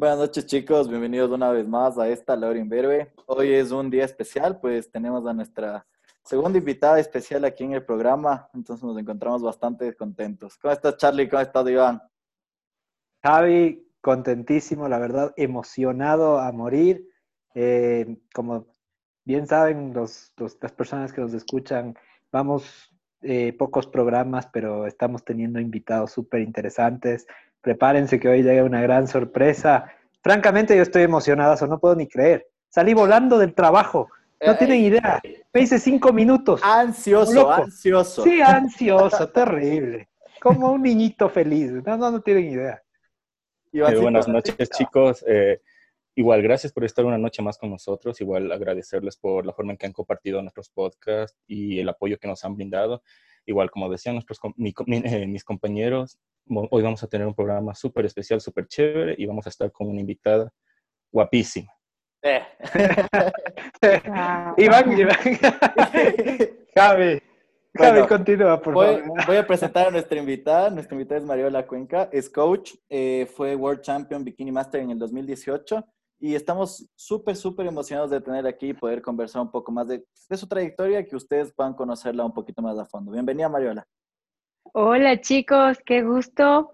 Buenas noches chicos, bienvenidos una vez más a esta Laura Inverbe. Hoy es un día especial, pues tenemos a nuestra segunda invitada especial aquí en el programa, entonces nos encontramos bastante contentos. ¿Cómo estás Charlie? ¿Cómo estás Iván? Javi, contentísimo, la verdad, emocionado a morir. Eh, como bien saben los, las personas que nos escuchan, vamos eh, pocos programas, pero estamos teniendo invitados súper interesantes. Prepárense que hoy llega una gran sorpresa. Francamente, yo estoy emocionada, eso no puedo ni creer. Salí volando del trabajo. No tienen idea. Me hice cinco minutos. Ansioso, ansioso. Sí, ansioso, terrible. Como un niñito feliz. No, no, no tienen idea. Eh, buenas noches, chicos. Eh, igual, gracias por estar una noche más con nosotros. Igual, agradecerles por la forma en que han compartido nuestros podcasts y el apoyo que nos han brindado. Igual, como decían nuestros, eh, mis compañeros, hoy vamos a tener un programa súper especial, súper chévere y vamos a estar con una invitada guapísima. Eh. Iván, Iván. Javi. Javi, continúa, por voy, favor. Voy a presentar a nuestra invitada. Nuestra invitada es Mariola Cuenca, es coach, eh, fue World Champion Bikini Master en el 2018 y estamos súper, súper emocionados de tener aquí y poder conversar un poco más de, de su trayectoria, que ustedes puedan conocerla un poquito más a fondo. Bienvenida, Mariola. Hola chicos, qué gusto.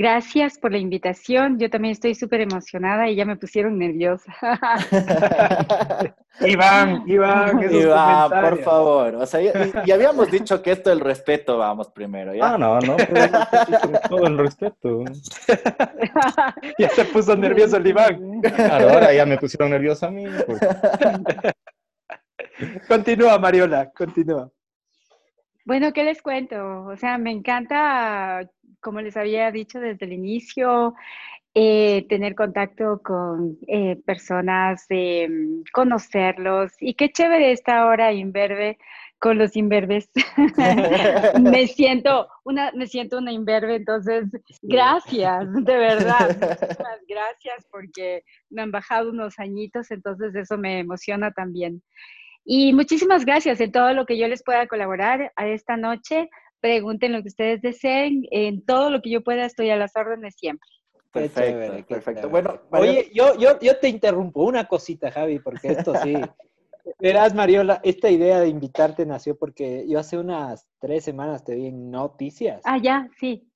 Gracias por la invitación. Yo también estoy súper emocionada y ya me pusieron nerviosa. Iván, Iván, Iván, por favor. O sea, ya, habíamos dicho que esto el respeto, vamos primero. ¿ya? Ah, no, no, todo el respeto. ya se puso nervioso el Iván. Claro, ahora ya me pusieron nervioso a mí. Pues. Continúa, Mariola, continúa. Bueno, ¿qué les cuento? O sea, me encanta, como les había dicho desde el inicio, eh, tener contacto con eh, personas, mm, conocerlos. Y qué chévere esta hora inverbe con los inverbes. me siento una, me siento una inverbe, entonces gracias, de verdad. gracias porque me han bajado unos añitos, entonces eso me emociona también. Y muchísimas gracias en todo lo que yo les pueda colaborar a esta noche. Pregunten lo que ustedes deseen. En todo lo que yo pueda estoy a las órdenes siempre. Perfecto, perfecto. Bueno, oye, yo, yo, yo te interrumpo una cosita, Javi, porque esto sí. Verás, Mariola, esta idea de invitarte nació porque yo hace unas tres semanas te vi en noticias. Ah, ya, sí.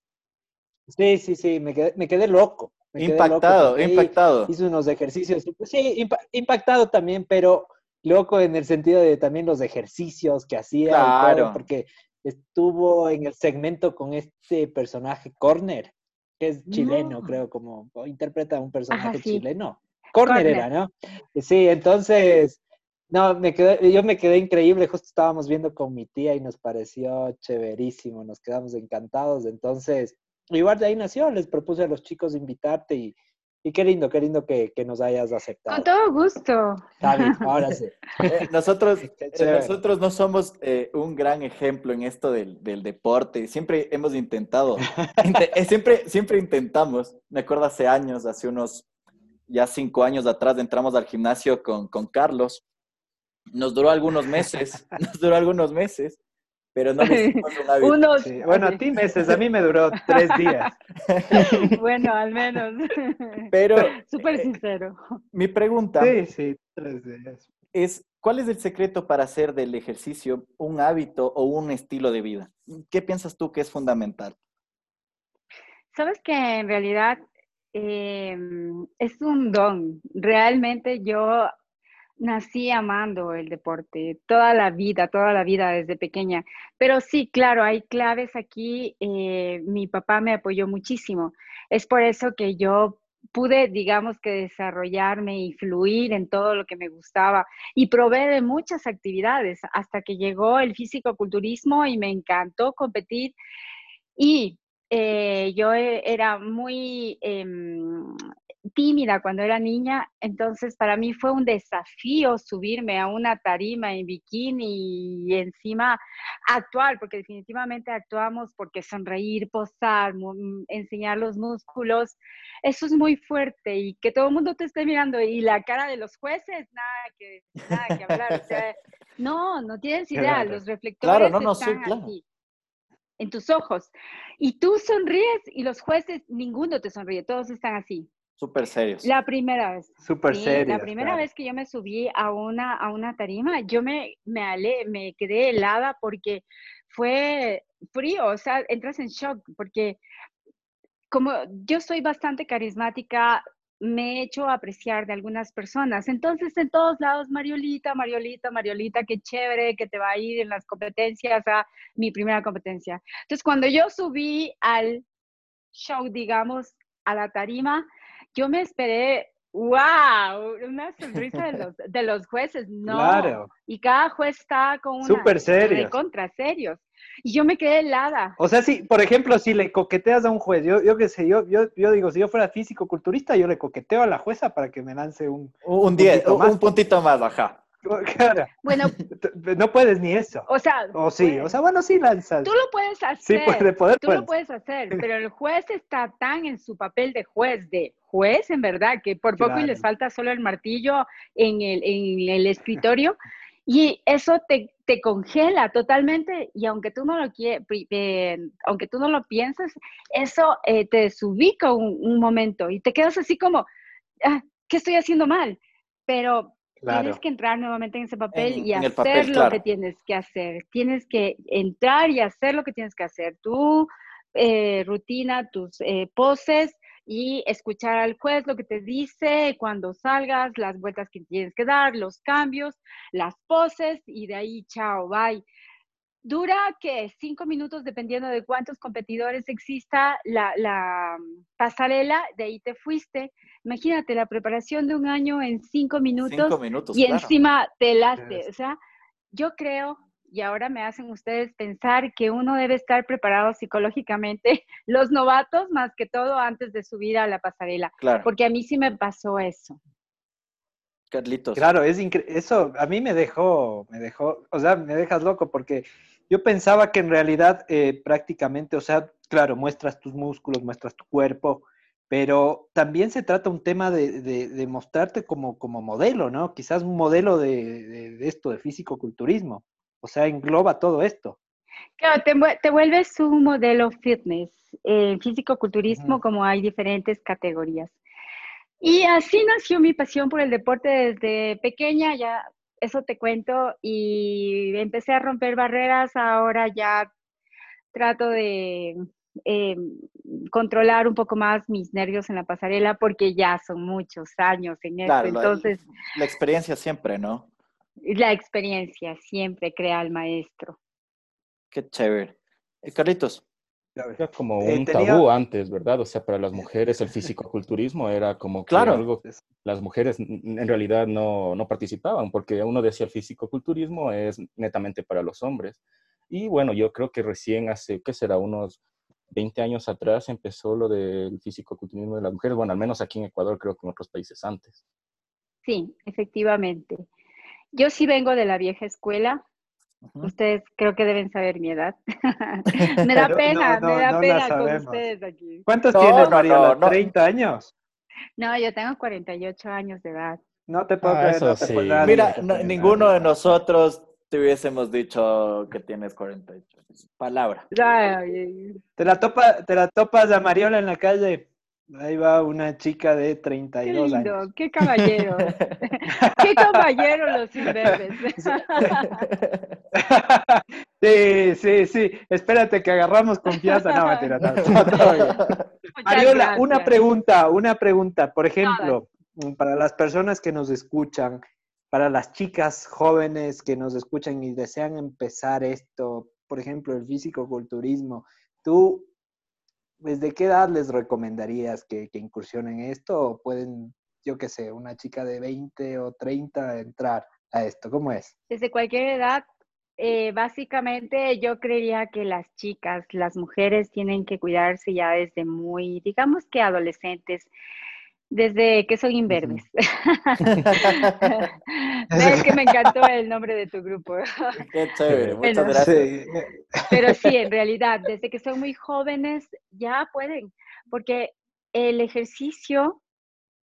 Sí, sí, sí, me quedé, me quedé loco. impactado, impactado. Hice unos ejercicios. Sí, impactado también, pero loco en el sentido de también los ejercicios que hacía. Claro. porque estuvo en el segmento con este personaje Corner, que es chileno, creo, como interpreta a un personaje chileno. Corner, era, ¿no? Sí, entonces, no, me quedé, yo me quedé increíble, justo estábamos viendo con mi tía y nos pareció chéverísimo, nos quedamos encantados, entonces, igual de ahí nació, les propuse a los chicos invitarte y, y qué lindo, qué lindo que, nos hayas aceptado. Con todo gusto. ahora sí. Eh, nosotros, eh, nosotros no somos eh, un gran ejemplo en esto del, deporte. Siempre hemos intentado, siempre, siempre intentamos. Me acuerdo hace años, hace unos ya cinco años atrás, entramos al gimnasio con, con Carlos. Nos duró algunos meses, nos duró algunos meses pero no me Unos, Bueno, a ti meses, a mí me duró tres días. bueno, al menos. Pero. Súper sincero. Mi pregunta. Sí, sí, tres días. Es, ¿cuál es el secreto para hacer del ejercicio un hábito o un estilo de vida? ¿Qué piensas tú que es fundamental? Sabes que en realidad em, es un don. Realmente yo nací amando el deporte, toda la vida, toda la vida desde pequeña. Pero sí, claro, hay claves aquí. Eh, mi papá me apoyó muchísimo. Es por eso que yo pude, digamos que desarrollarme y fluir en todo lo que me gustaba y probé de muchas actividades hasta que llegó el físico-culturismo y me encantó competir. Y eh, yo e, era muy em, tímida cuando era niña, entonces para mí fue un desafío subirme a una tarima en bikini y encima actuar, porque definitivamente actuamos porque sonreír, posar, mm, enseñar los músculos, eso es muy fuerte y que todo el mundo te esté mirando y la cara de los jueces, nada que, nada que hablar. no, no tienes idea, los reflectores no, están aquí en tus ojos. Y tú sonríes y los jueces, ninguno te sonríe, todos están así Súper serios. La primera vez. Súper sí, La primera vez que yo me subí a una, a una tarima, yo me, me, ale, me quedé helada porque fue frío, o sea, entras en shock porque como yo soy bastante carismática, me he hecho apreciar de algunas personas. Entonces, en todos lados, Mariolita, Mariolita, Mariolita, qué chévere que te va a ir en las competencias, a mi primera competencia. Entonces, cuando yo subí al show, digamos, a la tarima, yo me esperé, wow, una sonrisa de los, de los jueces, no. Claro. Y cada juez está con una... Súper serio. contra serios. Y yo me quedé helada. O sea, si, por ejemplo, si le coqueteas a un juez, yo, yo qué sé, yo, yo, yo digo, si yo fuera físico-culturista, yo le coqueteo a la jueza para que me lance un... Un 10, un, un, puntito más, ajá. Claro. Bueno, no puedes ni eso. O sea, o sí, o sea, bueno, sí lanzas. Tú lo puedes hacer. Sí, puede, poder, tú lo puedes hacer, pero el juez está tan en su papel de juez, de juez, en verdad, que por poco y les falta solo el martillo en el, en el escritorio. Y eso te, te, congela totalmente y aunque tú no lo eh, aunque tú no lo pienses, eso eh, te desubica un, momento y te quedas así como, ah, ¿qué estoy haciendo mal? Pero tienes que entrar nuevamente en ese papel y hacer lo que tienes que hacer. Tienes que entrar y hacer lo que tienes que hacer. Tu eh, rutina, tus poses, y escuchar al juez lo que te dice cuando salgas, las vueltas que tienes que dar, los cambios, las poses y de ahí, chao, bye. Dura que cinco minutos dependiendo de cuántos competidores exista la, la, pasarela, de ahí te fuiste. Imagínate la preparación de un año en cinco minutos, minutos y encima te laste. O sea, yo creo y ahora me hacen ustedes pensar que uno debe estar preparado psicológicamente, los novatos más que todo antes de subir a la pasarela. Claro. Porque a mí sí me pasó eso. Carlitos. Claro, es eso a mí me dejó, me dejó, o sea, me dejas loco porque yo pensaba que en realidad eh, prácticamente, o sea, claro, muestras tus músculos, muestras tu cuerpo, pero también se trata un tema de, de, mostrarte como, como modelo, ¿no? Quizás un modelo de, de esto, de físico-culturismo. O sea, engloba todo esto. Claro, te, vuelves un modelo fitness, eh, físico-culturismo, como hay diferentes categorías. Y así nació mi pasión por el deporte desde pequeña, ya eso te cuento, y empecé a romper barreras, ahora ya trato de eh, controlar un poco más mis nervios en la pasarela porque ya son muchos años en esto, entonces... la experiencia siempre, ¿no? La experiencia siempre crea al maestro. Qué chévere. Eh, Carlitos. Era como eh, un tabú antes, ¿verdad? O sea, para las mujeres el físico-culturismo era como que claro. algo las mujeres en realidad no, no participaban, porque uno decía el físico-culturismo es netamente para los hombres. Y bueno, yo creo que recién hace, ¿qué será? Unos 20 años atrás empezó lo del físico-culturismo de las mujeres, bueno, al menos aquí en Ecuador, creo que en otros países antes. Sí, efectivamente. Yo sí vengo de la vieja escuela. Ustedes creo que deben saber mi edad. me da pena, me da pena con ustedes aquí. ¿Cuántos tienes, María? ¿30 años? No, yo tengo 48 años de edad. No te puedo ah, creer. Mira, ninguno de nosotros te hubiésemos dicho que tienes 48. Palabra. Te la, topa, te la topas a Mariola en la calle. Ahí va una chica de 32 qué lindo, años. ¡Qué caballero! ¡Qué caballero los imberbes! sí, sí, sí. Espérate que agarramos confianza. No, mentira, Ariola, una pregunta, una pregunta. Por ejemplo, para las personas que nos escuchan, para las chicas jóvenes que nos escuchan y desean empezar esto, por ejemplo, el físico-culturismo, ¿tú ¿desde qué edad les recomendarías que, incursionen en esto? ¿O pueden, yo qué sé, una chica de 20 o 30 entrar a esto? ¿Cómo es? Desde cualquier edad. Eh, básicamente yo creería que las chicas, las mujeres tienen que cuidarse ya desde muy, digamos que adolescentes, desde que son imberbes. es que me encantó el nombre de tu grupo. Qué chévere, muchas gracias. Pero sí, en realidad, desde que son muy jóvenes ya pueden, porque el ejercicio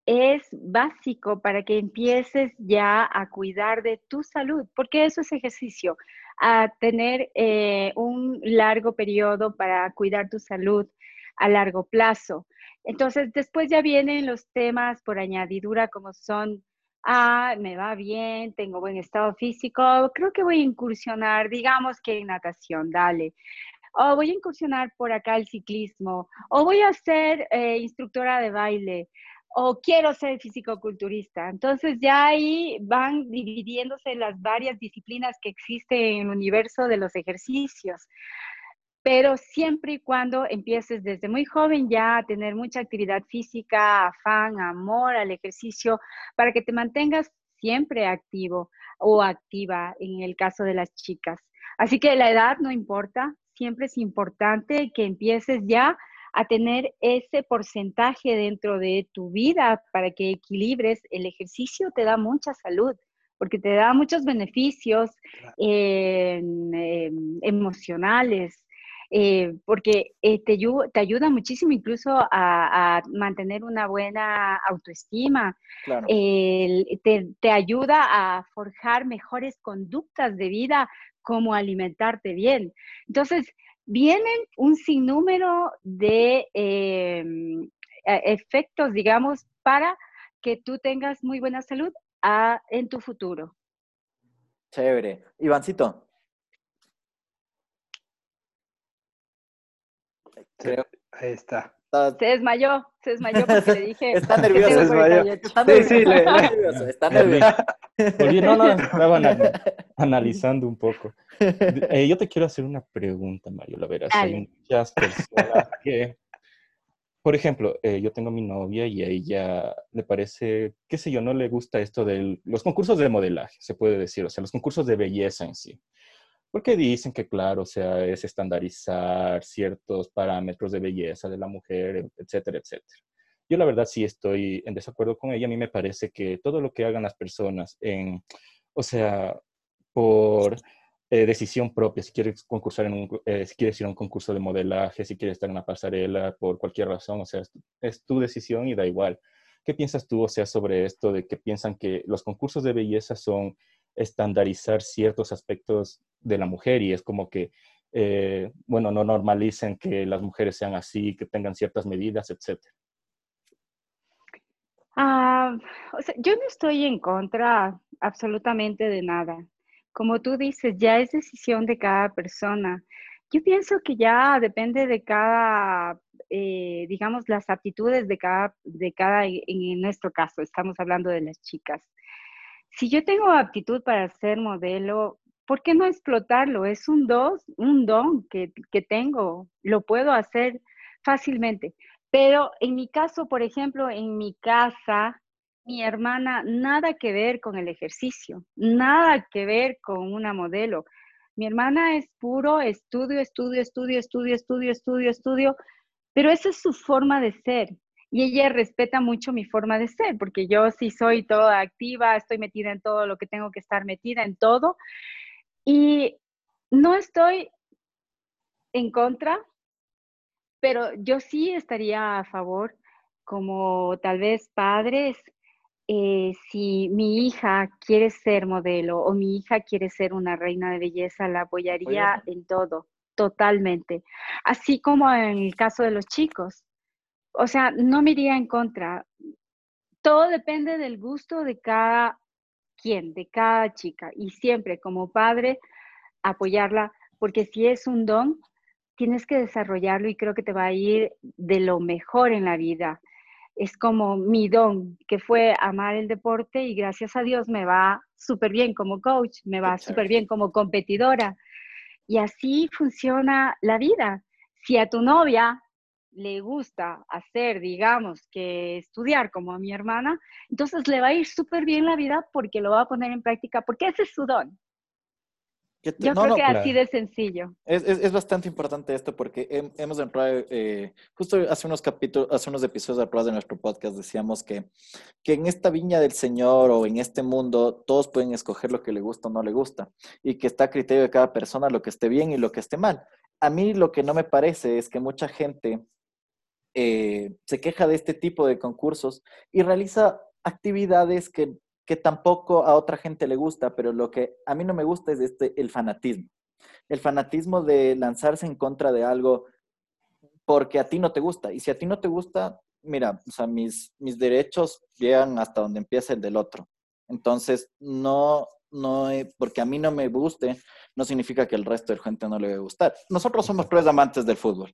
es básico para que empieces ya a cuidar de tu salud, porque eso es ejercicio, a tener eh, un largo periodo para cuidar tu salud a largo plazo. Entonces, después ya vienen los temas por añadidura como son, ah, me va bien, tengo buen estado físico, creo que voy a incursionar, digamos que en natación, dale. O voy a incursionar por acá el ciclismo, o voy a ser eh, instructora de baile, o quiero ser físico-culturista. Entonces ya ahí van dividiéndose las varias disciplinas que existen en el universo de los ejercicios pero siempre y cuando empieces desde muy joven ya a tener mucha actividad física, afán, amor al ejercicio, para que te mantengas siempre activo o activa en el caso de las chicas. Así que la edad no importa, siempre es importante que empieces ya a tener ese porcentaje dentro de tu vida para que equilibres. El ejercicio te da mucha salud porque te da muchos beneficios em, emocionales, eh, porque eh, te, te, ayuda muchísimo incluso a, mantener una buena autoestima, te, te, ayuda a forjar mejores conductas de vida, como alimentarte bien. Entonces, vienen un sinnúmero de em, e, efectos, digamos, para que tú tengas muy buena salud ah, en tu futuro. Chévere. Ivancito, Creo. Ahí está. Se desmayó, se desmayó porque le dije. Está nervioso, se desmayó. Está nervioso, sí, le, nervioso, está nervioso. Oye, no, no, estaban analizando un poco. Eh, yo te quiero hacer una pregunta, Mario. La verás, hay muchas personas que, por ejemplo, eh, yo tengo mi novia y a ella le parece, qué sé yo, no le gusta esto de los concursos de modelaje, se puede decir, o sea, los concursos de belleza en sí. Porque dicen que, claro, o sea, es estandarizar ciertos parámetros de belleza de la mujer, etcétera, etcétera. Yo la verdad sí estoy en desacuerdo con ella. A mí me parece que todo lo que hagan las personas en, o sea, por eh, decisión propia, si quieres concursar en un, eh, si quieres ir a un concurso de modelaje, si quieres estar en una pasarela, por cualquier razón, o sea, es tu decisión y da igual. ¿Qué piensas tú, o sea, sobre esto de que piensan que los concursos de belleza son estandarizar ciertos aspectos de la mujer y es como que, eh, bueno, no normalicen que las mujeres sean así, que tengan ciertas medidas, etc. Ah, yo no estoy en contra absolutamente de nada. Como tú dices, ya es decisión de cada persona. Yo pienso que ya depende de cada, eh, digamos, las aptitudes de cada, de cada, en nuestro caso, estamos hablando de las chicas. Si yo tengo aptitud para ser modelo, ¿por qué no explotarlo? Es un don, un don que, que tengo, lo puedo hacer fácilmente. Pero en mi caso, por ejemplo, en mi casa, mi hermana, nada que ver con el ejercicio, nada que ver con una modelo. Mi hermana es puro estudio, estudio, estudio, estudio, estudio, estudio, estudio, pero esa es su forma de ser y ella respeta mucho mi forma de ser, porque yo sí soy toda activa, estoy metida en todo lo que tengo que estar metida, en todo. Y no estoy en contra, pero yo sí estaría a favor, como tal vez padres, eh, si mi hija quiere ser modelo o mi hija quiere ser una reina de belleza, la apoyaría en todo, totalmente. Así como en el caso de los chicos o sea, no me iría en contra. Todo depende del gusto de cada quien, de cada chica. Y siempre como padre, apoyarla, porque si es un don, tienes que desarrollarlo y creo que te va a ir de lo mejor en la vida. Es como mi don, que fue amar el deporte y gracias a Dios me va súper bien como coach, me va súper bien como competidora. Y así funciona la vida. Si a tu novia le gusta hacer, digamos, que estudiar como a mi hermana, entonces le va a ir súper bien la vida porque lo va a poner en práctica, porque ese es su don. Yo creo que así de sencillo. Es, es, bastante importante esto porque hemos entrado, eh, justo hace unos capítulos, hace unos episodios atrás de nuestro podcast decíamos que, que en esta viña del Señor o en este mundo todos pueden escoger lo que le gusta o no le gusta y que está a criterio de cada persona lo que esté bien y lo que esté mal. A mí lo que no me parece es que mucha gente eh, se queja de este tipo de concursos y realiza actividades que, que, tampoco a otra gente le gusta, pero lo que a mí no me gusta es este, el fanatismo. El fanatismo de lanzarse en contra de algo porque a ti no te gusta. Y si a ti no te gusta, mira, o sea, mis, mis derechos llegan hasta donde empieza el del otro. Entonces, no, no, porque a mí no me guste, no significa que el resto de la gente no le va a gustar. Nosotros somos tres amantes del fútbol.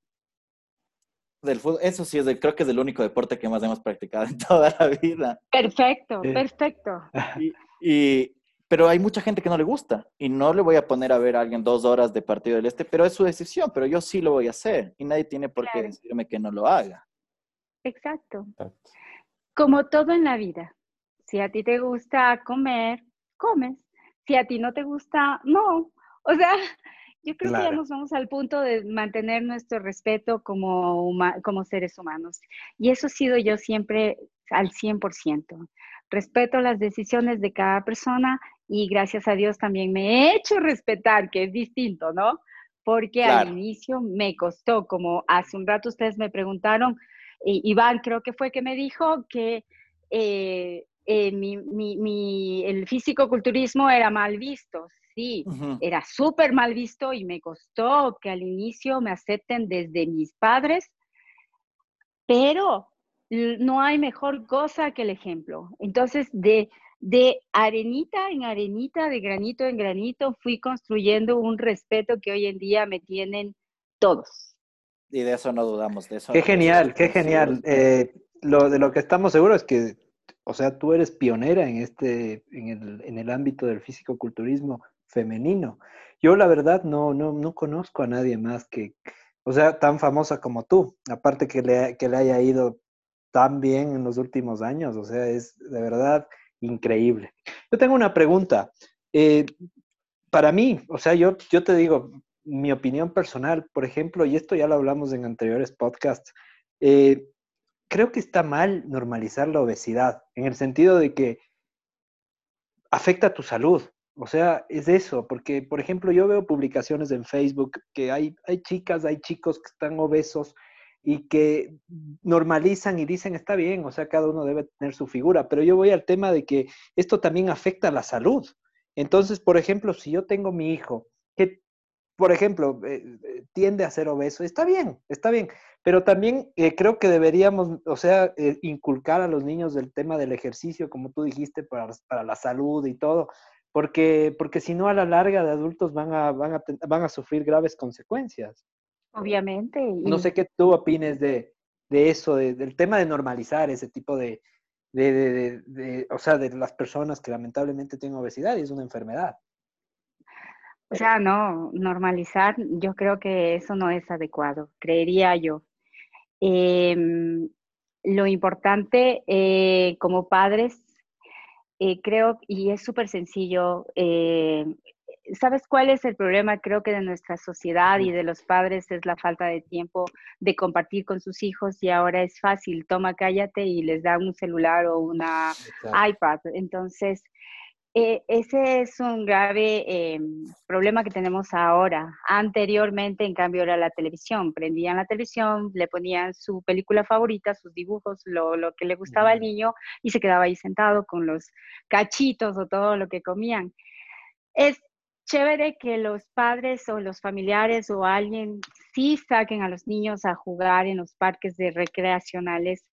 Del fútbol, eso sí, es creo que es el único deporte que más hemos practicado en toda la vida. Perfecto, perfecto. Y, pero hay mucha gente que no le gusta y no le voy a poner a ver a alguien dos horas de partido del este, pero es su decisión, pero yo sí lo voy a hacer y nadie tiene por qué decirme que no lo haga. Exacto. Como todo en la vida, si a ti te gusta comer, comes. Si a ti no te gusta, no. O sea, yo creo que ya nos vamos al punto de mantener nuestro respeto como, como seres humanos. Y eso ha sido yo siempre al 100%. Respeto las decisiones de cada persona y gracias a Dios también me he hecho respetar, que es distinto, ¿no? Porque al inicio me costó, como hace un rato ustedes me preguntaron, Iván creo que fue que me dijo que eh, eh, mi, mi, el físico-culturismo era mal visto. Sí, era súper mal visto y me costó que al inicio me acepten desde mis padres, pero no hay mejor cosa que el ejemplo. Entonces, de, de arenita en arenita, de granito en granito, fui construyendo un respeto que hoy en día me tienen todos. Y de eso no dudamos, de eso. Qué genial, qué genial. Eh, lo de lo que estamos seguros es que o sea, tú eres pionera en este, en el, en el ámbito del físico-culturismo femenino. Yo la verdad no, no, no conozco a nadie más que, o sea, tan famosa como tú, aparte que le, que le haya ido tan bien en los últimos años, o sea, es de verdad increíble. Yo tengo una pregunta. Eh, para mí, o sea, yo, yo te digo, mi opinión personal, por ejemplo, y esto ya lo hablamos en anteriores podcasts, eh, creo que está mal normalizar la obesidad, en el sentido de que afecta a tu salud. O sea, es eso, porque, por ejemplo, yo veo publicaciones en Facebook que hay, hay chicas, hay chicos que están obesos y que normalizan y dicen, está bien, o sea, cada uno debe tener su figura, pero yo voy al tema de que esto también afecta a la salud. Entonces, por ejemplo, si yo tengo mi hijo que, por ejemplo, eh, eh, tiende a ser obeso, está bien, está bien, pero también eh, creo que deberíamos, o sea, eh, inculcar a los niños del tema del ejercicio, como tú dijiste, para, para la salud y todo, porque, porque si no, a la larga de adultos van a, van a, van a sufrir graves consecuencias. Obviamente. No sé qué tú opines de, de eso, del tema de normalizar ese tipo de, de, de, de, o sea, de las personas que lamentablemente tienen obesidad y es una enfermedad. O sea, no, normalizar, yo creo que eso no es adecuado, creería yo. Em, lo importante eh, como padres, eh, creo, y es súper sencillo, eh, ¿sabes cuál es el problema? Creo que de nuestra sociedad y de los padres es la falta de tiempo de compartir con sus hijos y ahora es fácil, toma, cállate y les da un celular o una iPad. Entonces, eh, ese es un grave eh, problema que tenemos ahora. Anteriormente, en cambio, era la televisión. Prendían la televisión, le ponían su película favorita, sus dibujos, lo, lo que le gustaba al niño y se quedaba ahí sentado con los cachitos o todo lo que comían. Es chévere que los padres o los familiares o alguien sí saquen a los niños a jugar en los parques de recreacionales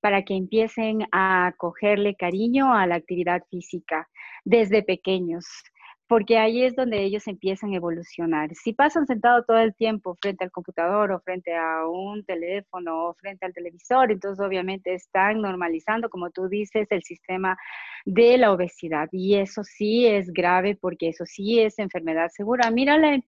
para que empiecen a cogerle cariño a la actividad física desde pequeños, porque ahí es donde ellos empiezan a evolucionar. Si pasan sentados todo el tiempo frente al computador o frente a un teléfono o frente al televisor, entonces obviamente están normalizando, como tú dices, el sistema de la obesidad. Y eso sí es grave porque eso sí es enfermedad segura. Mira la,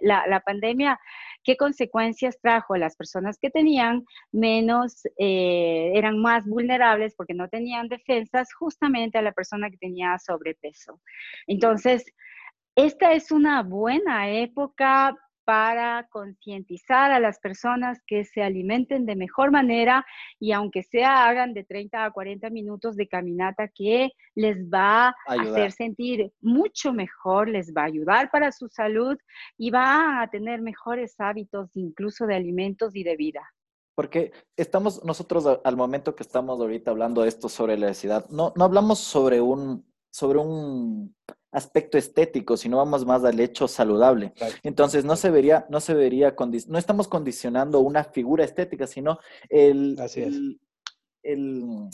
la, la pandemia qué consecuencias trajo las personas que tenían menos, eh, eran más vulnerables porque no tenían defensas, justamente a la persona que tenía sobrepeso. Entonces, esta es una buena época para concientizar a las personas que se alimenten de mejor manera y aunque sea hagan de 30 a 40 minutos de caminata que les va a hacer sentir mucho mejor, les va a ayudar para su salud y va a tener mejores hábitos incluso de alimentos y de vida. Porque estamos nosotros al momento que estamos ahorita hablando de esto sobre la obesidad, no, no hablamos sobre un, sobre un aspecto estético, sino vamos más al hecho saludable. Entonces, no se vería, no se vería, no estamos condicionando una figura estética, sino el, el,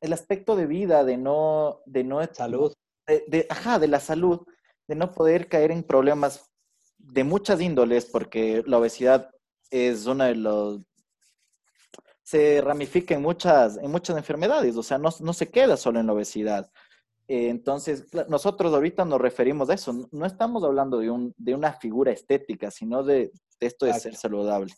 el aspecto de vida, de no... De no salud. De, ajá, de la salud, de no poder caer en problemas de muchas índoles, porque la obesidad es una de los... se ramifica en muchas, en muchas enfermedades, o sea, no, no se queda solo en la obesidad. Eh, entonces, nosotros ahorita nos referimos a eso, no estamos hablando de, un, de una figura estética, sino de, esto de ser saludable.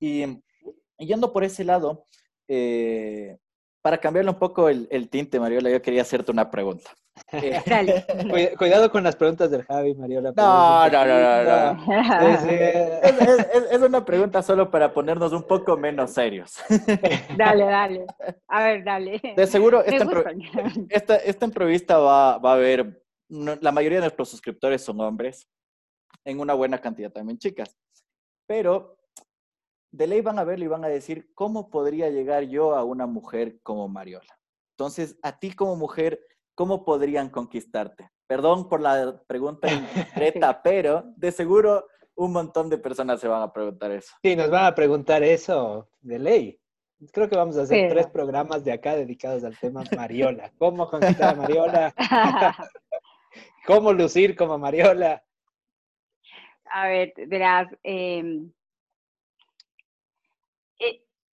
Y, y, yendo por ese lado, eh, para cambiarle un poco el, el, tinte, Mariola, yo quería hacerte una pregunta. Eh, cuidado con las preguntas del Javi, Mariola. No, no, no, no. Es, es, una pregunta solo para ponernos un poco menos serios. Dale, dale. A ver, dale. De seguro, esta, esta, esta, entrevista va, va a haber, la mayoría de nuestros suscriptores son hombres, en una buena cantidad también chicas. Pero de ley van a verlo y van a decir, ¿cómo podría llegar yo a una mujer como Mariola? Entonces, a ti como mujer, ¿cómo podrían conquistarte? Perdón por la pregunta concreta, pero de seguro un montón de personas se van a preguntar eso. Sí, nos van a preguntar eso de ley. Creo que vamos a hacer tres programas de acá dedicados al tema Mariola. ¿Cómo conquistar a Mariola? ¿Cómo lucir como Mariola? A ver, verás, eh,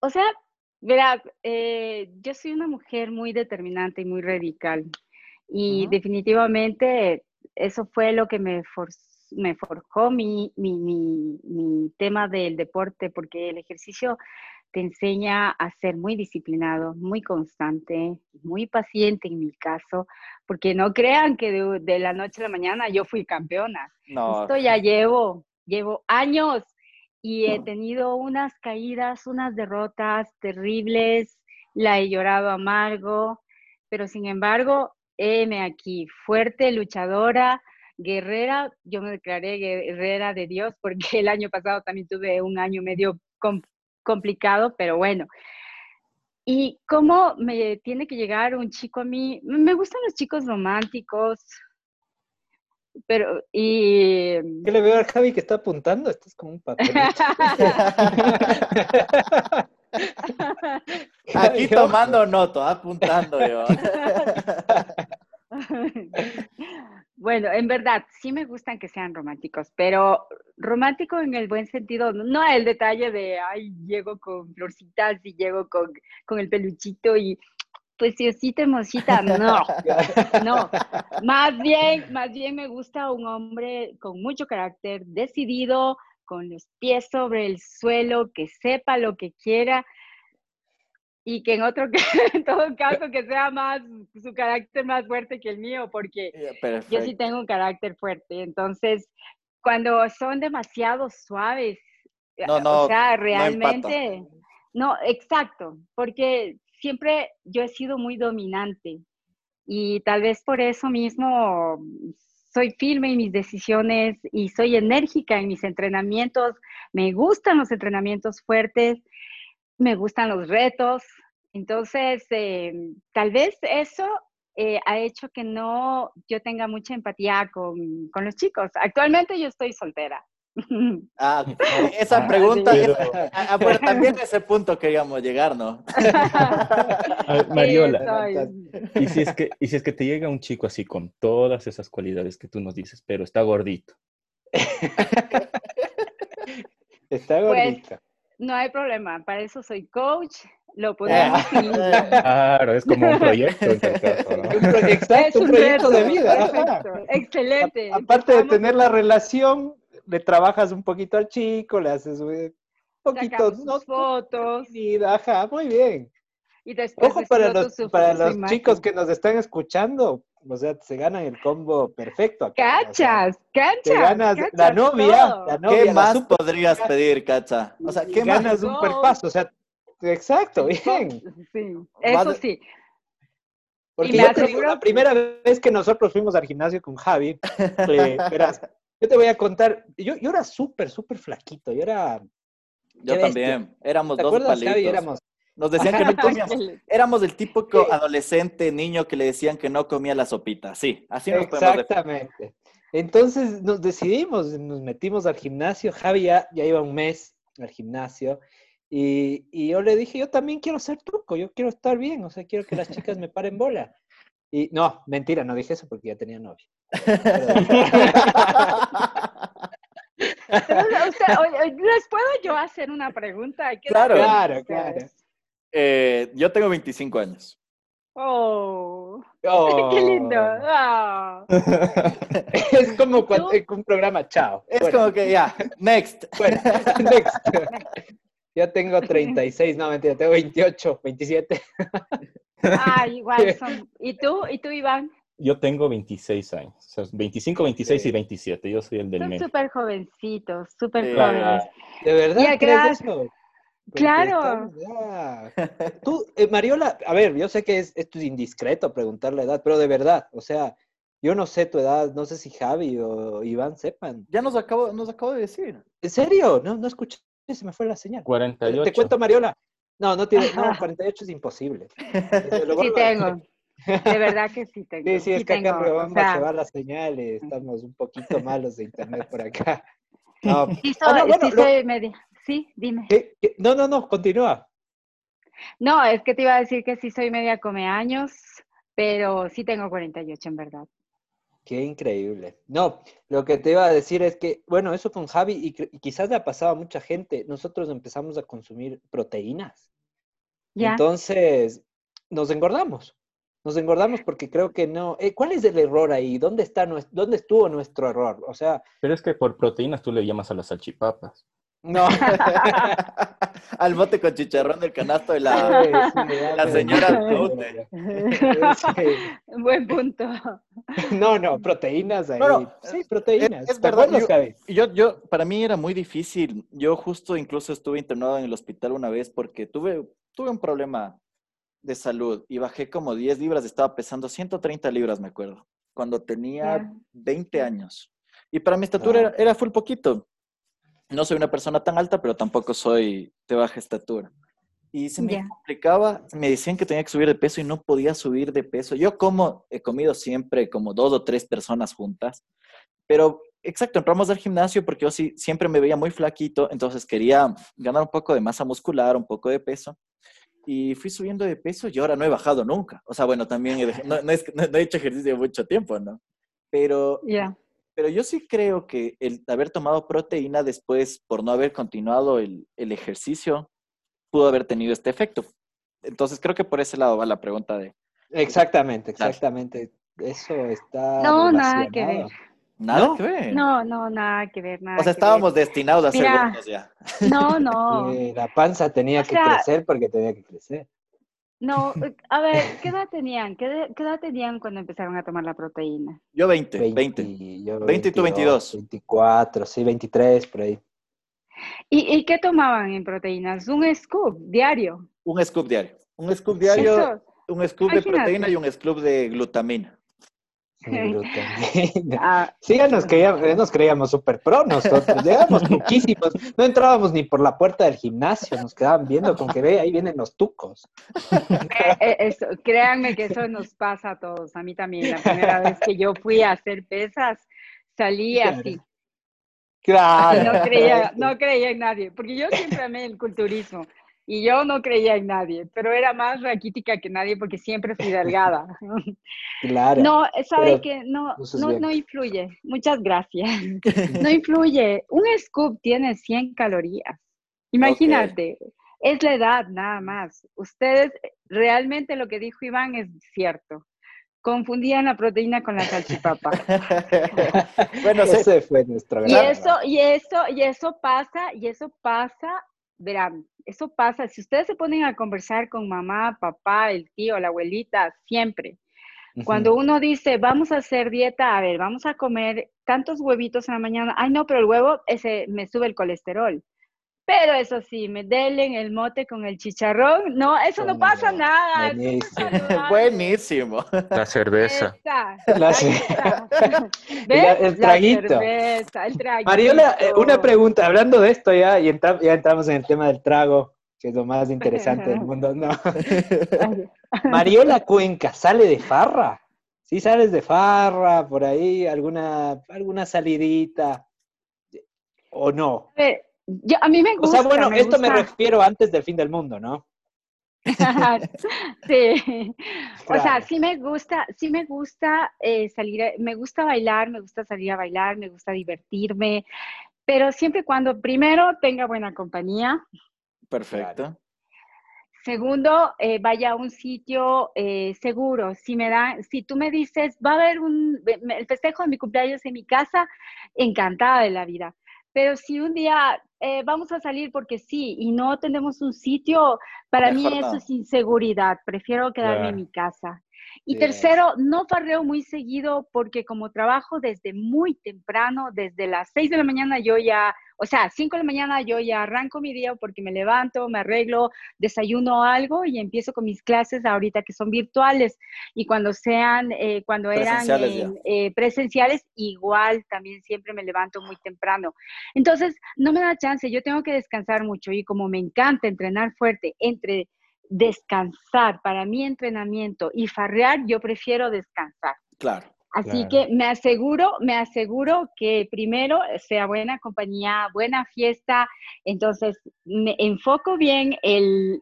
o sea, verás, eh, yo soy una mujer muy determinante y muy radical. Y definitivamente eso fue lo que me, me forjó mi, mi, mi, tema del deporte, porque el ejercicio te enseña a ser muy disciplinado, muy constante, muy paciente en mi caso, porque no crean que de, la noche a la mañana yo fui campeona. No. Esto ya llevo, llevo años y he tenido unas caídas, unas derrotas terribles, la he llorado amargo, pero sin embargo, heme aquí, fuerte, luchadora, guerrera, yo me declaré guerrera de Dios porque el año pasado también tuve un año medio complicado, pero bueno. ¿Y cómo me tiene que llegar un chico a mí? Me gustan los chicos románticos, pero, y... ¿Qué le veo a Javi que está apuntando? Esto es como un papel. Aquí tomando noto, apuntando yo. Bueno, en verdad, sí me gustan que sean románticos, pero romántico en el buen sentido, no el detalle de, ay, llego con florcitas y llego con, con el peluchito y pues sí, te mosita, no, no, más bien, más bien me gusta un hombre con mucho carácter, decidido, con los pies sobre el suelo, que sepa lo que quiera y que en otro, en todo caso, que sea más, su carácter más fuerte que el mío, porque yo sí tengo un carácter fuerte, entonces, cuando son demasiado suaves, no, no, o sea, realmente, no, exacto, porque siempre yo he sido muy dominante y tal vez por eso mismo soy firme en mis decisiones y soy enérgica en mis entrenamientos. Me gustan los entrenamientos fuertes, me gustan los retos. Entonces, em, tal vez eso eh, ha hecho que no yo tenga mucha empatía con, con los chicos. Actualmente yo estoy soltera. Ah, esa ah, pregunta, ah, ah, también a ese punto queríamos llegar, ¿no? Mariola, ¿y si, es que, y si es que te llega un chico así con todas esas cualidades que tú nos dices, pero está gordito. está pues, gordito. no hay problema, para eso soy coach, lo podemos Claro, es como un proyecto. Exacto, un, proyecto de vida. Excelente. aparte de tener la relación, le trabajas un poquito al chico, le haces un poquito, ¿no? fotos. Y, ajá, muy bien. Y después Ojo para los, para los chicos que nos están escuchando, o sea, se ganan el combo perfecto. cachas, cachas. Te ganas la, novia, la, novia, ¿Qué más podrías pedir, cacha? O sea, ¿qué ganas un perpaso? O sea, exacto, bien. Sí, eso sí. Porque yo la primera vez que nosotros fuimos al gimnasio con Javi, eh, verás, yo te voy a contar, yo, yo era súper, súper flaquito, yo era... Yo también, éramos dos palitos. Éramos... Nos decían que no comíamos. Éramos el típico adolescente, niño que le decían que no comía la sopita. Sí, así nos Exactamente. Entonces nos decidimos, nos metimos al gimnasio. Javi ya, iba un mes al gimnasio Y, y, yo le dije, yo también quiero ser truco, yo quiero estar bien, o sea, quiero que las chicas me paren bola. Y no, mentira, no dije eso porque ya tenía novia. ¿Les puedo yo hacer una pregunta? Claro, claro, claro. Eh, yo tengo 25 años. Oh, oh. qué lindo. Oh. es como cuando, un programa, chao. Es como que ya, next. Bueno, next. Yo tengo 36, no, mentira, tengo 28, 27. Ah, igual son. ¿Y tú? ¿Y tú, Iván? Yo tengo 26 años, o sea, 25, 26 y 27, yo soy el del medio. Son súper jovencitos, súper jóvenes. ¿De verdad crees eso? claro. Tú, eh, Mariola, a ver, yo sé que es, esto es indiscreto preguntar la edad, pero de verdad, o sea, yo no sé tu edad, no sé si Javi o Iván sepan. Ya nos acabo, nos acabo de decir. ¿En serio? No, no escuché, se me fue la señal. 48. Te, cuento, Mariola. No, no tiene, no, 48 es imposible. sí tengo. De verdad que sí tengo. Sí, sí, es que acá vamos a llevar la señal y estamos un poquito malos de internet por acá. No. Sí, ah, soy, sí soy media. Sí, dime. No, no, no, continúa. No, es que te iba a decir que sí soy media come años, pero sí tengo 48 en verdad. Qué increíble. No, lo que te iba a decir es que, bueno, eso con Javi y, quizás le ha pasado a mucha gente, nosotros empezamos a consumir proteínas. ¿Ya? Entonces, nos engordamos. Nos engordamos porque creo que no. Eh, ¿Cuál es el error ahí? ¿Dónde, está ¿Dónde estuvo nuestro error? O sea. Pero es que por proteínas tú le llamas a las salchipapas. No. Al bote con chicharrón del canasto de la, la señora Buen punto. No, no, proteínas ahí. sí, proteínas. Es, verdad. Yo, yo, para mí era muy difícil. Yo justo incluso estuve internado en el hospital una vez porque tuve, tuve un problema de salud y bajé como 10 libras, estaba pesando 130 libras, me acuerdo, cuando tenía 20 años. Y para mi estatura era, era full poquito no soy una persona tan alta, pero tampoco soy de baja estatura. Y se me complicaba, me decían que tenía que subir de peso y no podía subir de peso. Yo como he comido siempre como dos o tres personas juntas, pero exacto, entramos al gimnasio porque yo sí, siempre me veía muy flaquito, entonces quería ganar un poco de masa muscular, un poco de peso. Y fui subiendo de peso y ahora no he bajado nunca. O sea, bueno, también he, no, he hecho ejercicio mucho tiempo, ¿no? Pero ya pero yo sí creo que el haber tomado proteína después, por no haber continuado el, el ejercicio, pudo haber tenido este efecto. Entonces creo que por ese lado va la pregunta de... Exactamente, exactamente. Eso está... No, nada que ver. Nada que ver. No, no, nada que ver. Nada o sea, estábamos destinados a ser buenos ya. No, no. la panza tenía que crecer porque tenía que crecer. No, eh, a ver, ¿qué edad tenían? ¿Qué, edad tenían cuando empezaron a tomar la proteína? Yo 20, 20. 20, y tú 22. 24, sí, 23, por ahí. ¿Y, ¿Y, qué tomaban en proteínas? ¿Un scoop diario? Un scoop diario. Un scoop diario, un scoop de proteína y un scoop de glutamina. Ah, sí, ya nos creíamos, nos creíamos super pro nosotros, llegamos muchísimos, no entrábamos ni por la puerta del gimnasio, nos quedaban viendo con que ve, ahí vienen los tucos. Eh, eh, créanme que eso nos pasa a todos, a mí también, la primera vez que yo fui a hacer pesas, salí así. Claro. No creía, no creía en nadie, porque yo siempre amé el culturismo. Y yo no creía en nadie, pero era más raquítica que nadie porque siempre fui delgada. Claro. No, sabe que no, no, no, influye. Muchas gracias. No influye. Un scoop tiene 100 calorías. Imagínate, es la edad nada más. Ustedes, realmente lo que dijo Iván es cierto. Confundían la proteína con la salchipapa. bueno, ese fue nuestro y eso, y eso, y eso pasa, y eso pasa verán, eso pasa, si ustedes se ponen a conversar con mamá, papá, el tío, la abuelita, siempre. Cuando uno dice, vamos a hacer dieta, a ver, vamos a comer tantos huevitos en la mañana, ay no, pero el huevo ese me sube el colesterol. Pero eso sí, me delen el mote con el chicharrón. No, eso no pasa nada. Buenísimo. La cerveza. el traguito. el traguito. Mariola, eh, una pregunta. Hablando de esto ya, y ya entramos en el tema del trago, que es lo más interesante del mundo. No. Mariola Cuenca, ¿sale de farra? ¿Sí sales de farra por ahí? ¿Alguna, alguna salidita? ¿O no? Yo, a mí me gusta. O sea, bueno, esto me refiero antes del fin del mundo, ¿no? sí, o sea, sí me gusta, sí me gusta eh, salir, me gusta bailar, me gusta salir a bailar, me gusta divertirme, pero siempre cuando primero tenga buena compañía. Perfecto. Segundo, eh, vaya a un sitio eh, seguro. Si me da, si tú me dices, va a haber un el festejo de mi cumpleaños en mi casa, encantada de la vida. Pero si un día eh, vamos a salir porque sí y no tenemos un sitio, para mí eso es inseguridad. Prefiero quedarme en mi casa. Y tercero, no farreo muy seguido porque como trabajo desde muy temprano, desde las 6 de la mañana yo ya, o sea, 5 de la mañana yo ya arranco mi día porque me levanto, me arreglo, desayuno algo y empiezo con mis clases ahorita que son virtuales. Y cuando sean, eh, cuando eran eh, presenciales, igual también siempre me levanto muy temprano. Entonces, no me da chance, yo tengo que descansar mucho y como me encanta entrenar fuerte entre descansar, para mi entrenamiento y farrear, yo prefiero descansar. Claro. Así que me aseguro, me aseguro que primero sea buena compañía, buena fiesta, entonces me enfoco bien, el,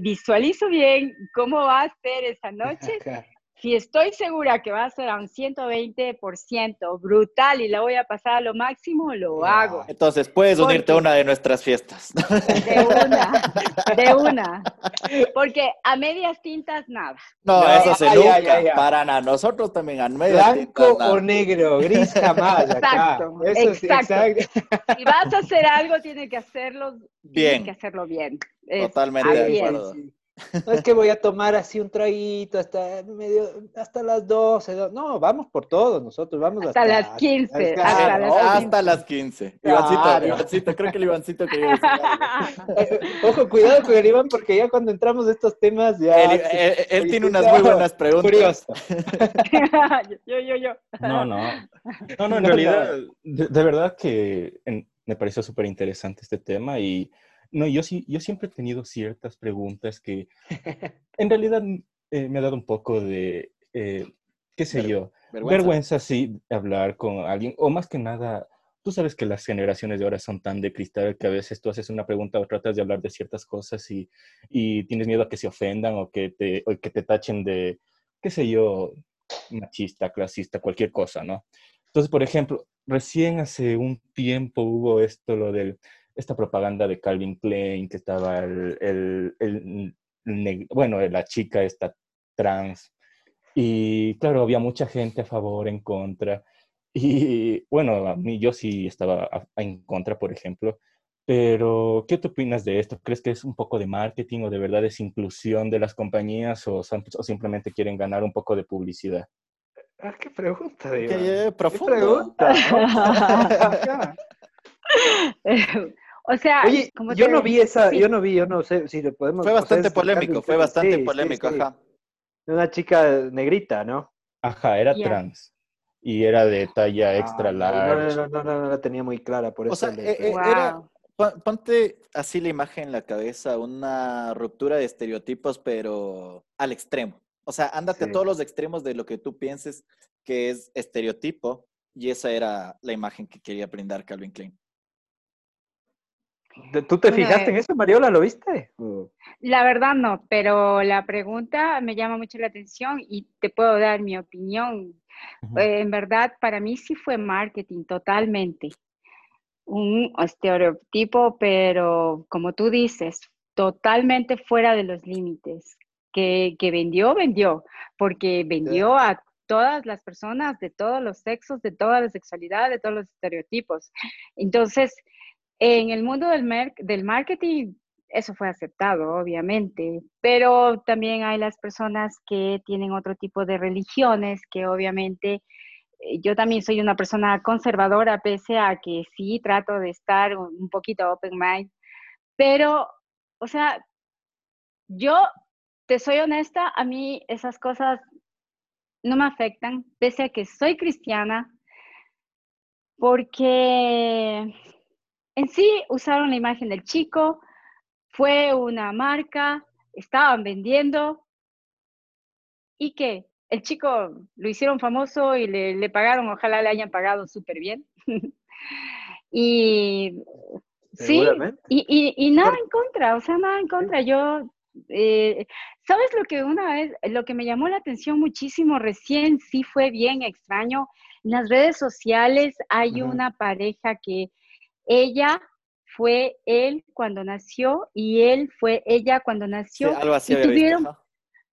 visualizo bien cómo va a ser esa noche si estoy segura que va a ser a un 120% brutal y la voy a pasar a lo máximo, lo hago. Entonces puedes unirte a una de nuestras fiestas. De una, de una. Porque a medias tintas nada. No, eso se nunca. Para nada. Nosotros también a medias Blanco o negro, gris jamás. Exacto, exacto. Si vas a hacer algo, tienes que hacerlo bien. que hacerlo bien. Totalmente de acuerdo. No es que voy a tomar así un traguito hasta medio, hasta las 12. No, vamos por todos nosotros, vamos hasta, las 15. Hasta, las, hasta las 15. Ivancito, Ivancito, creo que el Ivancito quería decir Ojo, cuidado con el Iván, porque ya cuando entramos a estos temas ya... Él, tiene unas muy buenas preguntas. yo, yo, yo. No, no. No, no, en realidad, de, verdad que me pareció súper interesante este tema y no, yo sí, yo siempre he tenido ciertas preguntas que en realidad eh, me ha dado un poco de, eh, qué sé yo, vergüenza. sí, hablar con alguien, o más que nada, tú sabes que las generaciones de ahora son tan de cristal que a veces tú haces una pregunta o tratas de hablar de ciertas cosas y, y tienes miedo a que se ofendan o que te, o que te tachen de, qué sé yo, machista, clasista, cualquier cosa, ¿no? Entonces, por ejemplo, recién hace un tiempo hubo esto, lo del esta propaganda de Calvin Klein, que estaba el, el, bueno, la chica esta trans. Y claro, había mucha gente a favor, en contra. Y bueno, a mí yo sí estaba en contra, por ejemplo. Pero, ¿qué te opinas de esto? ¿Crees que es un poco de marketing o de verdad es inclusión de las compañías o, o simplemente quieren ganar un poco de publicidad? Ah, qué pregunta, Qué, ¿Qué pregunta. O sea, yo no vi esa, yo no vi, yo no sé si le podemos. Fue bastante polémico, fue bastante polémico, ajá. Una chica negrita, ¿no? Ajá, era trans. Y era de talla ah, extra large. No, no, no, no, la tenía muy clara, por eso. O sea, eh, eh, era, ponte así la imagen en la cabeza, una ruptura de estereotipos, pero al extremo. O sea, ándate a todos los extremos de lo que tú pienses que es estereotipo, y esa era la imagen que quería brindar Calvin Klein. ¿Tú te fijaste en eso, Mariola? ¿Lo viste? La verdad no, pero la pregunta me llama mucho la atención y te puedo dar mi opinión. Eh, en verdad, para mí sí fue marketing totalmente. Un estereotipo, pero como tú dices, totalmente fuera de los límites. Que, que vendió, vendió, porque vendió a todas las personas de todos los sexos, de toda la sexualidad, de todos los estereotipos. Entonces, en el mundo del, del marketing, eso fue aceptado, obviamente, pero también hay las personas que tienen otro tipo de religiones que obviamente eh, yo también soy una persona conservadora, pese a que sí trato de estar un poquito open mind, pero, o sea, yo te soy honesta, a mí esas cosas no me afectan, pese a que soy cristiana, porque en sí usaron la imagen del chico, fue una marca, estaban vendiendo y que el chico lo hicieron famoso y le, pagaron, ojalá le hayan pagado súper bien. y Sí, y, y, nada en contra, o sea, nada en contra. Yo, eh, ¿sabes lo que una vez, lo que me llamó la atención muchísimo recién, sí fue bien extraño? En las redes sociales hay una pareja que ella fue él cuando nació y él fue ella cuando nació. y, tuvieron,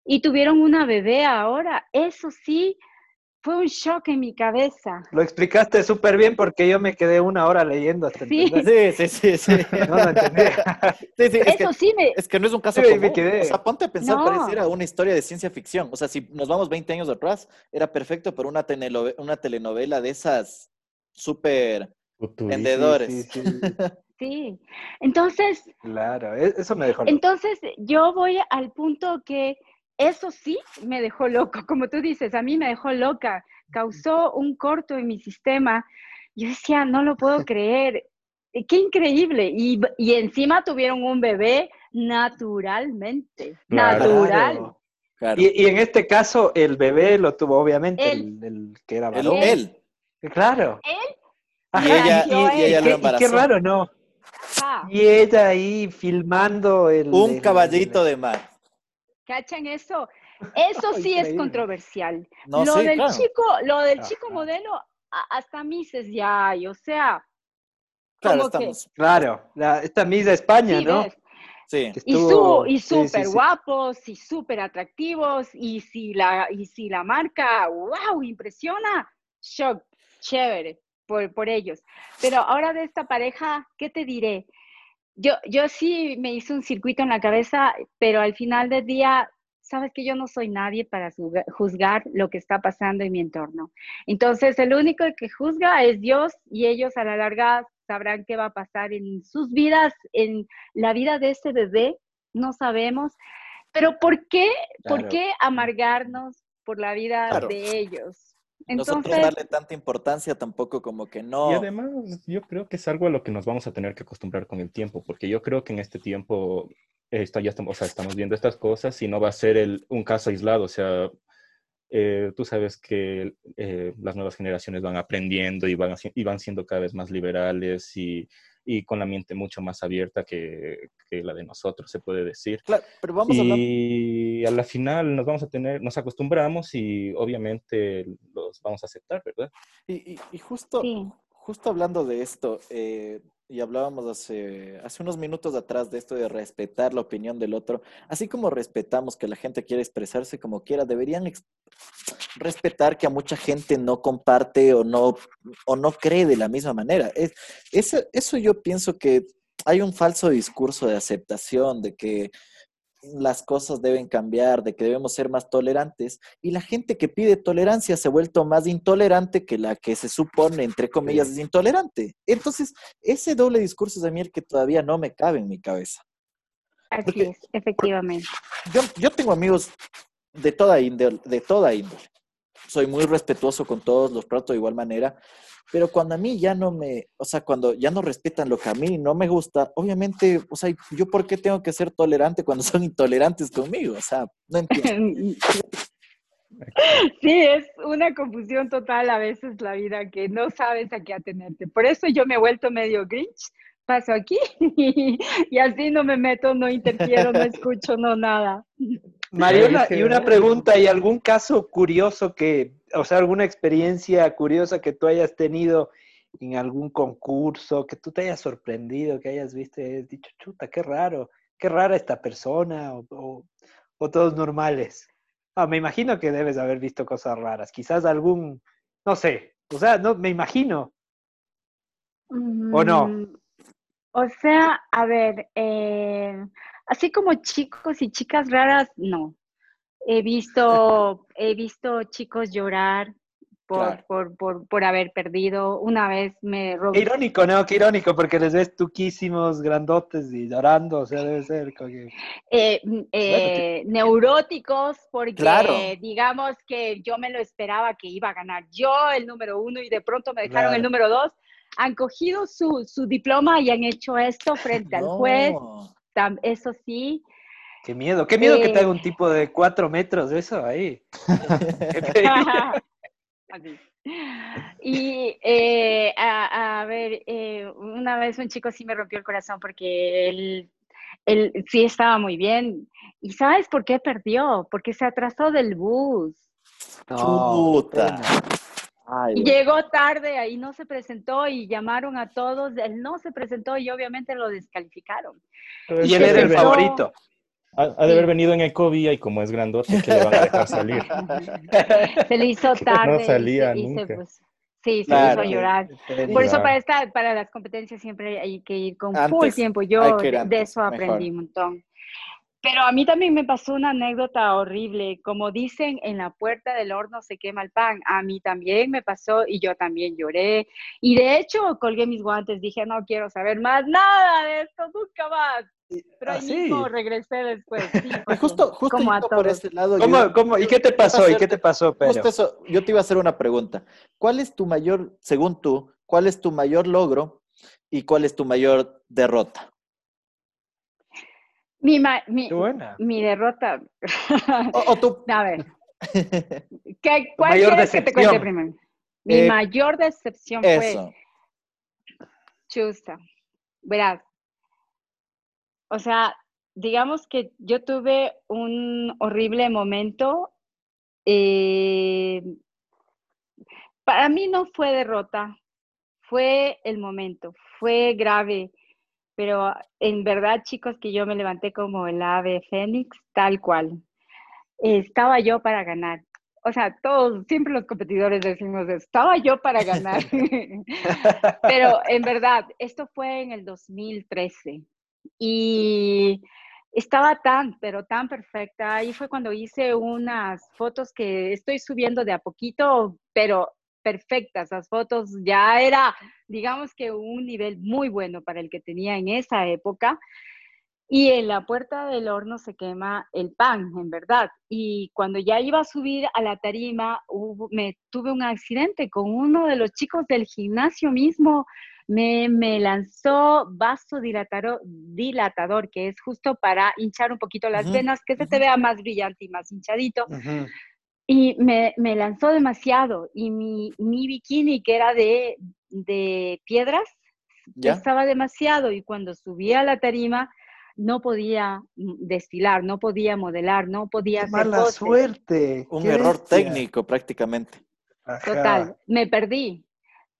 y tuvieron una bebé ahora. Eso sí, fue un shock en mi cabeza. Lo explicaste súper bien porque yo me quedé una hora leyendo hasta sí. sí, sí, sí, No lo entendí. sí, sí, es Eso que, sí me... Es que no es un caso común. O sea, ponte a pensar, pareciera una historia de ciencia ficción. O sea, si nos vamos 20 años atrás, era perfecto para una, telenovela, una telenovela de esas súper vendedores. Sí, sí, entonces... Claro, e-, eso me dejó... Entonces, yo voy al punto que eso sí me dejó loco, como tú dices, a mí me dejó loca, causó un corto en mi sistema. Yo decía, no lo puedo creer, eh, qué increíble. Y, encima tuvieron un bebé naturalmente, natural. Y, en este caso, el bebé lo tuvo obviamente el, que era varón. Él. Claro. Él. y ella, y, ella lo embarazó. qué raro, ¿no? Y ella ahí filmando el... Un caballito de mar. ¿Cachan eso? Eso sí es controversial. lo, del chico, lo del chico modelo, hasta Mises ya hay, o sea. Claro, estamos. claro, esta Miss de España, ¿no? Sí. y súper guapos y súper atractivos y si, la, y si la marca, wow, impresiona, shock, chévere por, por ellos. Pero ahora de esta pareja, ¿qué te diré? yo, yo sí me hice un circuito en la cabeza, pero al final del día, sabes que yo no soy nadie para juzgar lo que está pasando en mi entorno. Entonces, el único que juzga es Dios y ellos a la larga sabrán qué va a pasar en sus vidas, en la vida de este bebé, no sabemos. Pero ¿por qué, ¿por qué amargarnos por la vida de ellos? Nosotros darle tanta importancia tampoco como que no. Y además, yo creo que es algo a lo que nos vamos a tener que acostumbrar con el tiempo, porque yo creo que en este tiempo esto ya estamos, o sea, estamos viendo estas cosas y no va a ser el, un caso aislado. O sea, eh, tú sabes que eh, las nuevas generaciones van aprendiendo y van, y van siendo cada vez más liberales y y con la mente mucho más abierta que, que la de nosotros, se puede decir. Claro, pero vamos y a, la final nos vamos a tener, nos acostumbramos y obviamente los vamos a aceptar, ¿verdad? Y, y, justo, justo hablando de esto, eh, y hablábamos hace, unos minutos atrás de esto de respetar la opinión del otro, así como respetamos que la gente quiere expresarse como quiera, deberían respetar que a mucha gente no comparte o no, o no cree de la misma manera. Es, eso, eso yo pienso que hay un falso discurso de aceptación, de que las cosas deben cambiar, de que debemos ser más tolerantes, y la gente que pide tolerancia se ha vuelto más intolerante que la que se supone, entre comillas, es intolerante. Entonces, ese doble discurso es a mí el que todavía no me cabe en mi cabeza. Así es, efectivamente. Yo, yo tengo amigos de toda índole, de toda índole. Soy muy respetuoso con todos, los trato de igual manera, pero cuando a mí ya no me, o sea, cuando ya no respetan lo que a mí no me gusta, obviamente, o sea, yo por qué tengo que ser tolerante cuando son intolerantes conmigo, o sea, no entiendo. Sí, es una confusión total a veces la vida que no sabes a qué atenerte. Por eso yo me he vuelto medio grinch, paso aquí y, y así no me meto, no interfiero, no escucho, no nada. Mariola, y una pregunta, ¿y algún caso curioso que, o sea, alguna experiencia curiosa que tú hayas tenido en algún concurso, que tú te hayas sorprendido, que hayas visto y hayas dicho, chuta, qué raro, qué rara esta persona, o, todos normales? Ah, me imagino que debes haber visto cosas raras, quizás algún, no sé, o sea, no, me imagino. ¿O no? Mm, o sea, a ver, eh, así como chicos y chicas raras, no. He visto, he visto chicos llorar por, por, por, por, haber perdido. Una vez me robé. irónico, ¿no? Qué irónico, porque les ves tuquísimos, grandotes y llorando, o sea, debe ser. Eh, mm, eh, neuróticos, porque digamos que yo me lo esperaba que iba a ganar yo el número uno y de pronto me dejaron el número dos. Han cogido su, su diploma y han hecho esto frente al juez eso sí. Qué miedo, qué miedo que te haga un tipo de cuatro metros de eso ahí. Y eh, a, ver, eh, una vez un chico sí me rompió el corazón porque él, él sí estaba muy bien. ¿Y sabes por qué perdió? Porque se atrasó del bus. Chuta. Llegó tarde, ahí no se presentó y llamaron a todos. Él no se presentó y obviamente lo descalificaron. Y él era el favorito. Ha, de haber venido en Ecovía y como es grandote, que le van a dejar salir. Se le hizo tarde. No salía nunca. sí, se hizo llorar. Por eso para, esta, para las competencias siempre hay que ir con full tiempo. Yo de eso aprendí un montón. Pero a mí también me pasó una anécdota horrible. Como dicen, en la puerta del horno se quema el pan. A mí también me pasó y yo también lloré. Y de hecho colgué mis guantes. Dije, no quiero saber más nada de esto, nunca más. Pero ahí mismo regresé después. justo, justo por ese lado. ¿Cómo, ¿Y qué te pasó? ¿Y qué te pasó, Pedro? eso, yo te iba a hacer una pregunta. ¿Cuál es tu mayor, según tú, cuál es tu mayor logro y cuál es tu mayor derrota? Mi, mi, mi derrota. O, tú. A ver. ¿Qué, ¿Cuál quieres que te cuente primero? Mi eh, mayor decepción fue. Chusta. Verás, o sea, digamos que yo tuve un horrible momento. Eh, para mí no fue derrota, fue el momento, fue grave, pero en verdad, chicos, que yo me levanté como el ave fénix, tal cual. Estaba yo para ganar. O sea, todos, siempre los competidores decimos, estaba yo para ganar. pero en verdad, esto fue en el 2013. Y estaba tan, pero tan perfecta. Ahí fue cuando hice unas fotos que estoy subiendo de a poquito, pero perfectas. Las fotos ya era, digamos que un nivel muy bueno para el que tenía en esa época. Y en la puerta del horno se quema el pan, en verdad. Y cuando ya iba a subir a la tarima, me tuve un accidente con uno de los chicos del gimnasio mismo me, me lanzó vasodilatador, dilatador, que es justo para hinchar un poquito las venas, que se te vea más brillante y más hinchadito. Y me, me, lanzó demasiado. Y mi, mi bikini, que era de, de piedras, ¿Ya? estaba demasiado. Y cuando subía a la tarima, no podía destilar, no podía modelar, no podía Qué mala suerte. Un error técnico prácticamente. Total, me perdí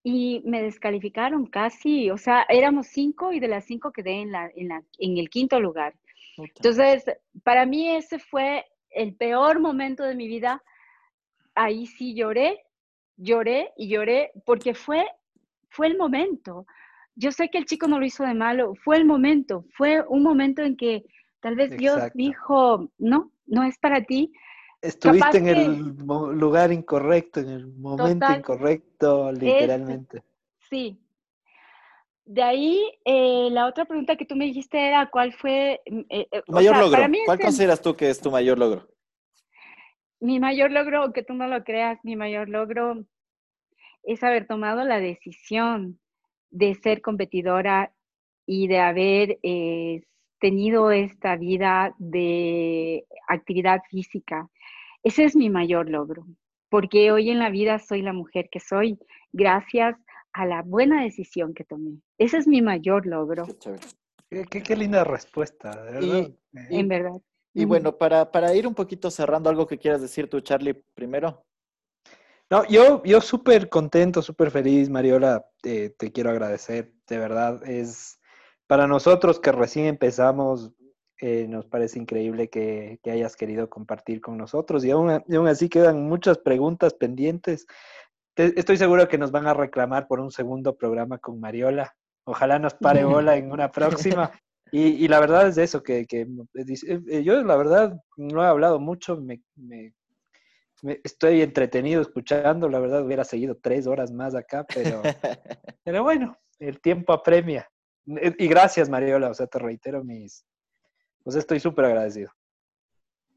y me descalificaron casi, o sea, éramos cinco y de las cinco quedé en, la, en, la, en el quinto lugar. Entonces, para mí ese fue el peor momento de mi vida. Ahí sí lloré, lloré y lloré porque fue, fue el momento. Yo sé que el chico no lo hizo de malo, fue el momento, fue un momento en que tal vez Dios dijo, no, no es para ti, Estuviste en el lugar incorrecto, en el momento incorrecto, literalmente. sí. De ahí, eh, la otra pregunta que tú me dijiste era cuál fue... Mm, eh, eh, mayor logro. ¿Cuál consideras tú que es tu mayor logro? Mi mayor logro, aunque tú no lo creas, mi mayor logro es haber tomado la decisión de ser competidora y de haber tenido esta vida de actividad física. Ese es mi mayor logro, porque hoy en la vida soy la mujer que soy gracias a la buena decisión que tomé. Ese es mi mayor logro. Qué, linda respuesta, de verdad. en verdad. Y bueno, para, para ir un poquito cerrando, algo que quieras decir tú, Charlie, primero. No, yo, yo súper contento, súper feliz, Mariola, te quiero agradecer, de verdad, es para nosotros que recién empezamos, eh, nos parece increíble que, hayas querido compartir con nosotros y aún, así quedan muchas preguntas pendientes. estoy seguro que nos van a reclamar por un segundo programa con Mariola. Ojalá nos pare bola en una próxima. Y, la verdad es eso, que, que eh, eh, yo la verdad no he hablado mucho, me, estoy entretenido escuchando, la verdad hubiera seguido tres horas más acá, pero, pero bueno, el tiempo apremia. Y gracias, Mariola, o sea, te reitero mis, pues estoy súper agradecido.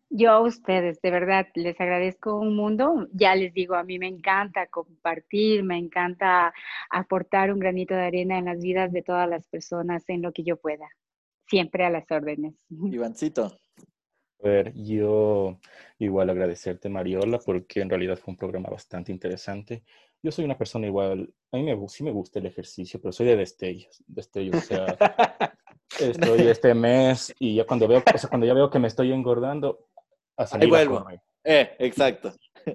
Yo a ustedes, de verdad, les agradezco un mundo. Ya les digo, a mí me encanta compartir, me encanta aportar un granito de arena en las vidas de todas las personas en lo que yo pueda. Siempre a las órdenes. Ivancito. A ver, yo igual agradecerte, Mariola, porque en realidad fue un programa bastante interesante. Yo soy una persona igual, a mí me, sí me gusta el ejercicio, pero soy de destellos, destellos, o sea, estoy este mes y ya cuando veo, o sea, cuando ya veo que me estoy engordando, a salir Ahí vuelvo. eh, exacto.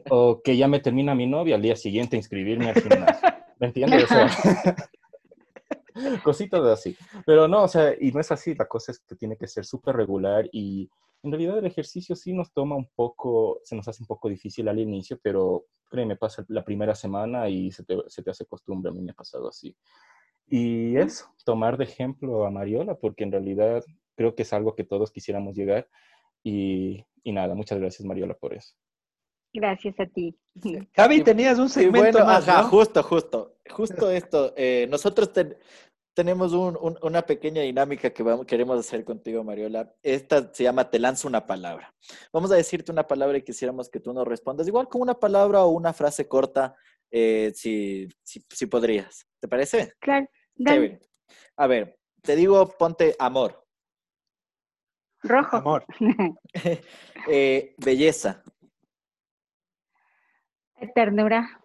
O que ya me termina mi novia al día siguiente inscribirme al gimnasio. ¿Me entiendes? O sea, cositas así. Pero no, o sea, y no es así, la cosa es que tiene que ser súper regular y en realidad el ejercicio sí nos toma un poco, se nos hace un poco difícil al inicio, pero créeme, pasa la primera semana y se te, se te hace costumbre, a mí me ha pasado así. Y eso, tomar de ejemplo a Mariola, porque en realidad creo que es algo que todos quisiéramos llegar. Y, y nada, muchas gracias Mariola por eso. Gracias a ti. Javi, tenías un segmento más, ajá, justo, justo, justo esto. Eh, nosotros tenemos una pequeña dinámica que vamos, queremos hacer contigo, Mariola. Esta se llama Te lanzo una palabra. Vamos a decirte una palabra y quisiéramos que tú nos respondas, igual con una palabra o una frase corta, eh, si, si, podrías. ¿Te parece? Claro. A ver, te digo, ponte amor. Rojo. Amor. Eh, belleza. Ternura.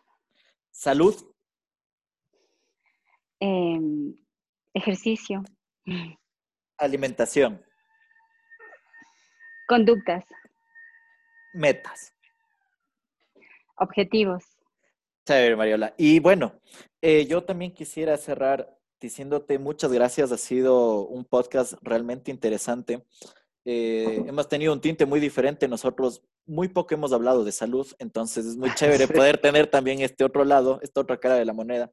Salud. Em, ejercicio. Alimentación. Conductas. Metas. Objetivos. Chévere, Mariola. Y bueno, eh, yo también quisiera cerrar diciéndote muchas gracias. Ha sido un podcast realmente interesante. Eh, hemos tenido un tinte muy diferente. Nosotros muy poco hemos hablado de salud, entonces es muy chévere poder tener también este otro lado, esta otra cara de la moneda.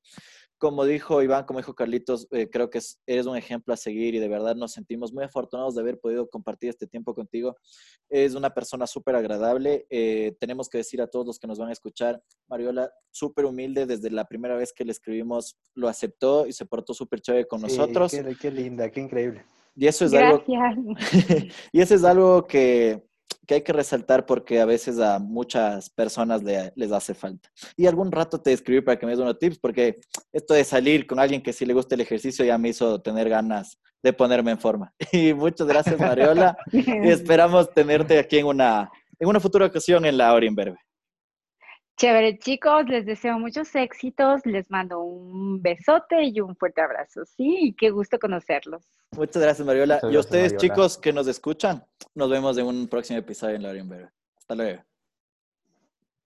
Como dijo Iván, como dijo Carlitos, eh, creo que eres un ejemplo a seguir y de verdad nos sentimos muy afortunados de haber podido compartir este tiempo contigo. Es una persona súper agradable. Eh, tenemos que decir a todos los que nos van a escuchar, Mariola, súper humilde, desde la primera vez que le escribimos lo aceptó y se portó súper chévere con nosotros. Qué, qué linda, qué increíble. Y eso es algo. y eso es algo que, que, hay que resaltar porque a veces a muchas personas les hace falta. Y algún rato te escribí para que me des unos tips, porque esto de salir con alguien que sí le gusta el ejercicio ya me hizo tener ganas de ponerme en forma. Y muchas gracias, Mariola. y esperamos tenerte aquí en una, en una futura ocasión en la hora Inverbe. Chévere, chicos, les deseo muchos éxitos, les mando un besote y un fuerte abrazo, ¿sí? Y qué gusto conocerlos. Muchas gracias, Mariola. y a ustedes, chicos, que nos escuchan, nos vemos en un próximo episodio en La Hora Hasta luego.